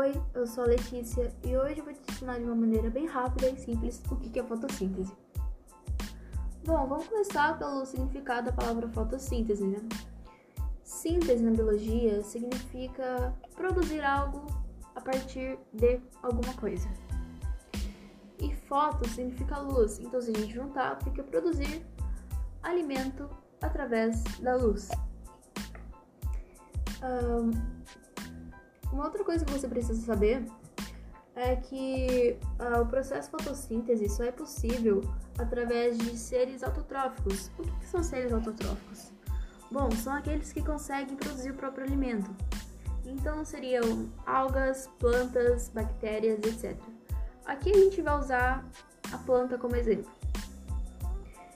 Oi, eu sou a Letícia e hoje vou te ensinar de uma maneira bem rápida e simples o que é fotossíntese. Bom, vamos começar pelo significado da palavra fotossíntese, né? Síntese na biologia significa produzir algo a partir de alguma coisa. E foto significa luz, então se a gente juntar, fica produzir alimento através da luz. Um, uma outra coisa que você precisa saber é que uh, o processo fotossíntese só é possível através de seres autotróficos. O que, que são seres autotróficos? Bom, são aqueles que conseguem produzir o próprio alimento. Então seriam algas, plantas, bactérias, etc. Aqui a gente vai usar a planta como exemplo.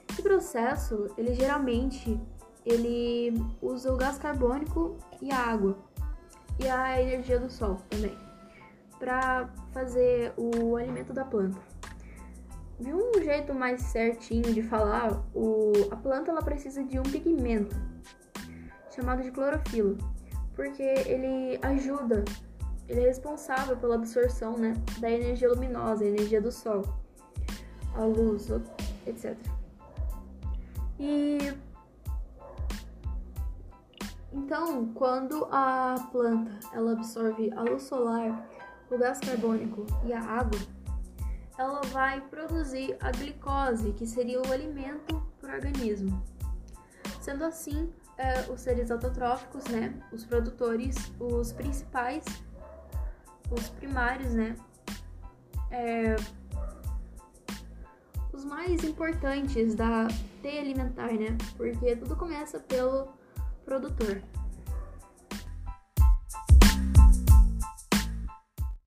Esse processo, ele geralmente ele usa o gás carbônico e a água e a energia do sol também para fazer o alimento da planta. De um jeito mais certinho de falar, o, a planta ela precisa de um pigmento chamado de clorofila, porque ele ajuda, ele é responsável pela absorção né, da energia luminosa, a energia do sol, a luz, etc. E então, quando a planta ela absorve a luz solar, o gás carbônico e a água, ela vai produzir a glicose, que seria o alimento para o organismo. Sendo assim, é, os seres autotróficos, né, os produtores, os principais, os primários, né, é, os mais importantes da teia alimentar, né, porque tudo começa pelo produtor.